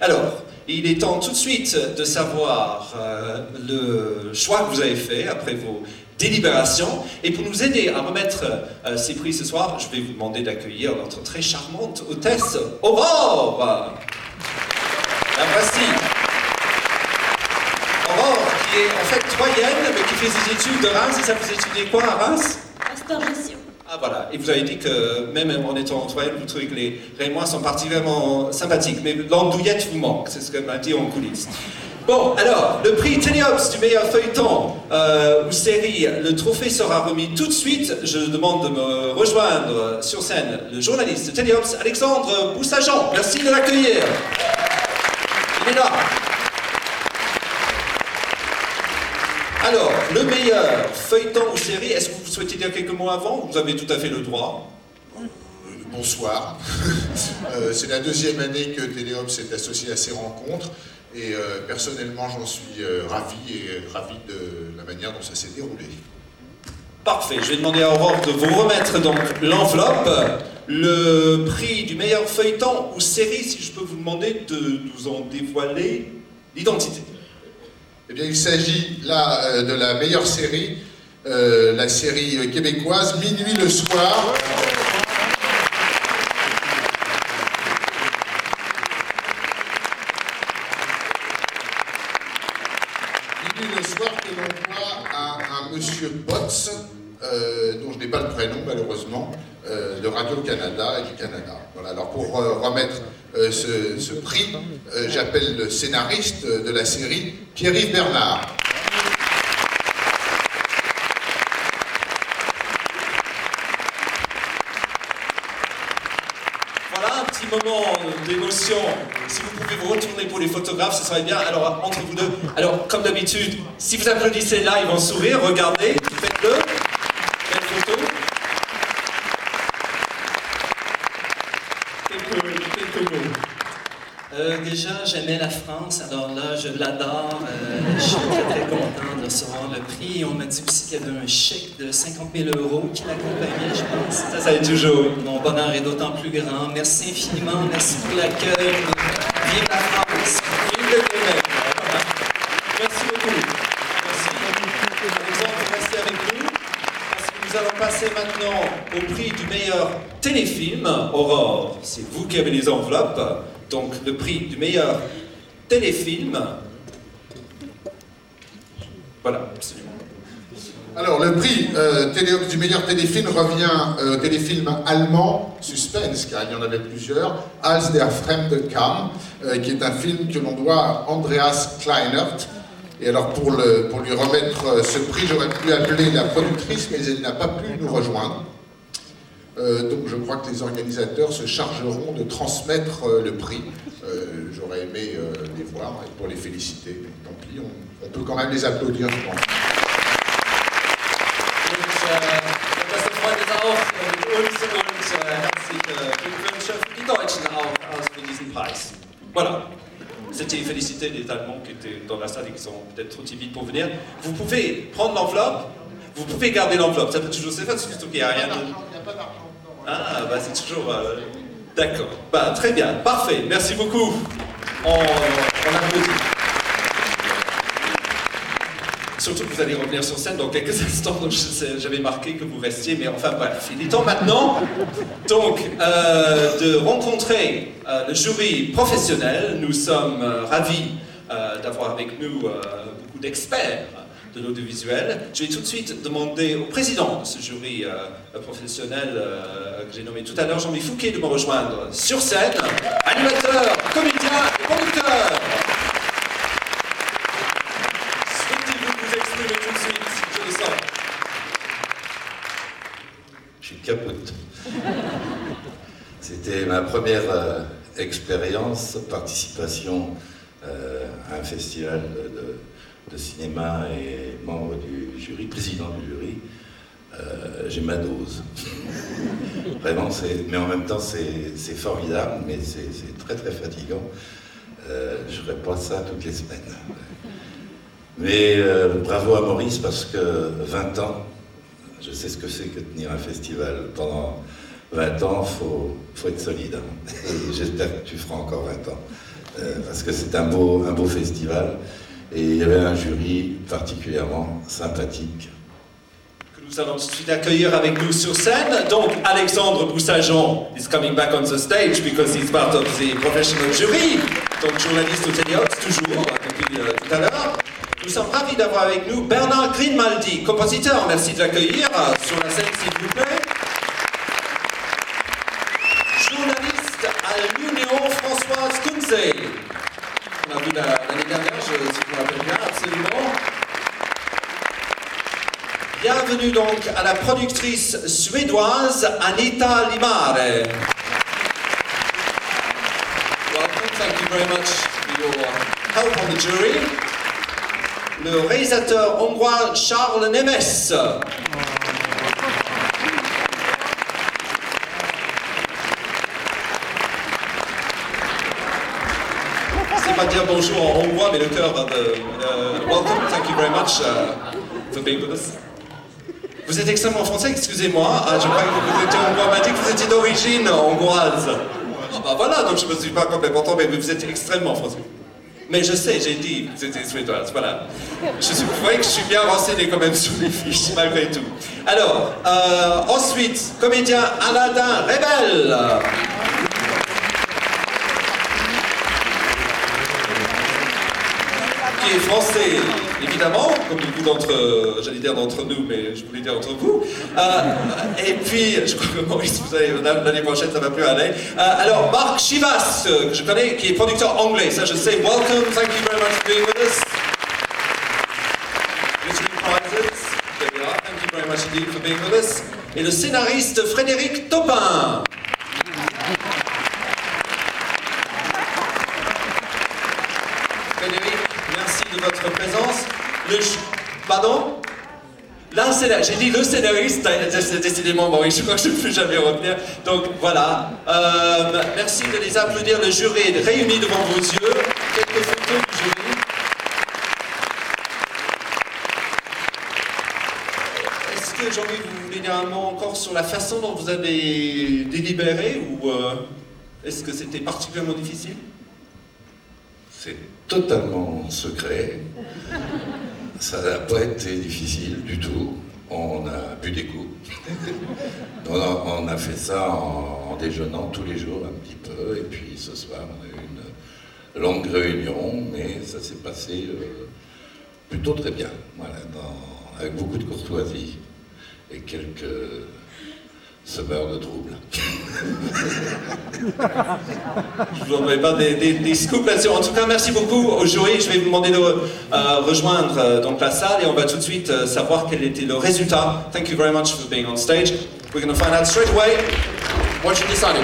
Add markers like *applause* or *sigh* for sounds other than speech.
Alors, il est temps tout de suite de savoir euh, le choix que vous avez fait après vos délibérations. Et pour nous aider à remettre euh, ces prix ce soir, je vais vous demander d'accueillir notre très charmante hôtesse, Aurore. La voici. Aurore, qui est en fait troyenne, mais qui fait ses études de Reims. Et ça, vous étudiez quoi à Reims? Restauration. Ah voilà, et vous avez dit que même en étant en troyenne, vous trouvez que les Rémois sont particulièrement sympathiques, mais l'andouillette vous manque, c'est ce qu'elle m'a dit en coulisses. Bon, alors, le prix Téléops du meilleur feuilleton euh, ou série, le trophée sera remis tout de suite. Je demande de me rejoindre sur scène le journaliste Téléops, Alexandre Boussageant. Merci de l'accueillir. Il est là. Alors, le meilleur feuilleton ou série, est-ce que vous souhaitez dire quelques mots avant Vous avez tout à fait le droit? Bonsoir. *laughs* Euh, c'est la deuxième année que Téléhomme s'est associé à ces rencontres et euh, personnellement j'en suis euh, ravi et ravi de la manière dont ça s'est déroulé. Parfait, je vais demander à Aurore de vous remettre donc l'enveloppe, le prix du meilleur feuilleton ou série, si je peux vous demander de nous en dévoiler l'identité. Eh bien il s'agit là euh, de la meilleure série, euh, la série québécoise Minuit le soir. Minuit le soir que l'on voit à un monsieur euh, dont je n'ai pas le prénom malheureusement, euh, de Radio-Canada et du Canada. Voilà, alors pour euh, remettre ce, prix, j'appelle le scénariste de la série, Pierre-Yves Bernard. Voilà un petit moment d'émotion. Si vous pouvez vous retourner pour les photographes, ce serait bien. Alors, entre vous deux, alors, comme d'habitude, si vous applaudissez live en sourire, regardez, faites-le. Belle photo. Quelques, quelques mots. Euh, déjà, j'aimais la France, alors là, je l'adore. Euh, je suis très, très content de recevoir le prix. Et on m'a dit aussi qu'il y avait un chèque de 50 000 euros qui l'accompagnait, je pense. Ça, ça est toujours. Mon bonheur est d'autant plus grand. Merci infiniment, merci pour l'accueil. Vive la France! Vive le Québec. Merci beaucoup. Merci. Vous restez avec nous. Parce que nous allons passer maintenant au prix du meilleur téléfilm. Aurore, c'est vous qui avez les enveloppes. Donc, le prix du meilleur téléfilm. Voilà, absolument. Alors, le prix euh, du meilleur téléfilm revient euh, au téléfilm allemand, suspense, car il y en avait plusieurs, Als der Fremde kam, euh, qui est un film que l'on doit à Andreas Kleinert. Et alors, pour lui remettre euh, ce prix, j'aurais pu appeler la productrice, mais elle n'a pas pu nous rejoindre. Euh, donc, je crois que les organisateurs se chargeront de transmettre euh, le prix. Euh, j'aurais aimé euh, les voir et pour les féliciter, mais tant pis, on, on peut quand même les applaudir, je pense. Voilà. C'était féliciter les Allemands qui étaient dans la salle et qui sont peut-être trop timides pour venir. Vous pouvez prendre l'enveloppe, vous pouvez garder l'enveloppe, ça peut toujours se faire, surtout qu'il n'y a rien de... Ah, bah c'est toujours... euh, D'accord. Bah très bien, parfait, merci beaucoup. On, applaudit. Surtout que vous allez revenir sur scène dans quelques *laughs* instants, j'avais marqué que vous restiez, mais enfin bref, il est temps maintenant donc euh, de rencontrer euh, le jury professionnel. Nous sommes ravis d'avoir avec nous beaucoup d'experts de l'audiovisuel. Je vais tout de suite demander au président de ce jury euh, professionnel euh, que j'ai nommé tout à l'heure, Jean-Louis Fouquet, de me rejoindre sur scène, animateur, comédien et conducteur. Souhaitez-vous vous exprimer tout de suite Je le sens. Je suis capote. C'était ma première euh, expérience, participation euh, à un festival cinéma et membre du jury, président du jury. Euh, J'ai ma dose. *laughs* Vraiment, mais en même temps, c'est formidable, mais c'est très très fatigant. Euh, je ne ferai pas ça toutes les semaines. Mais euh, bravo à Maurice parce que 20 ans, je sais ce que c'est que tenir un festival pendant 20 ans, il faut, faut être solide. hein. *laughs* J'espère que tu feras encore 20 ans. parce que c'est un beau, un beau festival. Et il y avait un jury particulièrement sympathique. Que nous allons tout de suite accueillir avec nous sur scène. Donc, Alexandre Boussageon is coming back on the stage because he's part of the professional jury. Donc, journaliste au Téléox, toujours, depuis euh, tout à l'heure. Nous sommes ravis d'avoir avec nous Bernard Grimaldi, compositeur. Merci de l'accueillir euh, sur la scène, s'il vous plaît. Journaliste à l'Union, Françoise Kunze. On a vu la- l'année dernière, je, si je me rappelle bien, absolument. Bienvenue donc à la productrice suédoise Anita Limare. Welcome, thank you very much for your help on the jury. Le réalisateur hongrois Charles Nemes. Pas dire bonjour en hongrois, mais le cœur de. euh, welcome, thank you very much uh, for being with us. Vous êtes extrêmement français, excusez-moi. Ah, je crois que vous étiez hongrois. Que vous étiez d'origine hongroise. Ah bah voilà, donc je me suis pas complètement trompé, mais vous êtes extrêmement français. Mais je sais, j'ai dit vous étiez suédoise, voilà. Je suis, vous voyez que je suis bien renseigné quand même sur les fiches, malgré tout. Alors, euh, ensuite, comédien Aladin Rebel. qui est français, évidemment, comme beaucoup d'entre, euh, j'allais dire d'entre nous, mais je voulais dire entre vous. Euh, et puis, je crois que Maurice, vous allez, l'année prochaine, ça va plus aller. Euh, alors, Marc Chivas, euh, que je connais, qui est producteur anglais, ça je sais. Welcome, thank you very much for being with us. Thank you very much indeed for being with us. Et le scénariste Frédéric Topin. Frédéric, merci de votre présence. Le Pardon? J'ai dit le scénariste, c'est décidément Maurice, je crois que je ne peux jamais retenir. Donc voilà. Euh, merci de les applaudir, le jury est réuni devant vos yeux. Quelques photos du jury. Est-ce que Jean-Louis, vous voulez dire un mot encore sur la façon dont vous avez délibéré ou euh, est-ce que c'était particulièrement difficile? C'est totalement secret. Ça n'a pas été difficile du tout. On a bu des coups. *laughs* on, a, on a fait ça en, en déjeunant tous les jours un petit peu. Et puis ce soir, on a eu une longue réunion, mais ça s'est passé euh, plutôt très bien. Voilà, dans- avec beaucoup de courtoisie et quelques semeurs de troubles. Je vous envoie pas des, scoops là-dessus. En tout cas, merci beaucoup au jury. Je vais vous demander de euh, rejoindre euh, la salle et on va tout de suite euh, savoir quel était le résultat. Thank you very much for being on stage. We're going to find out straight away what you decided.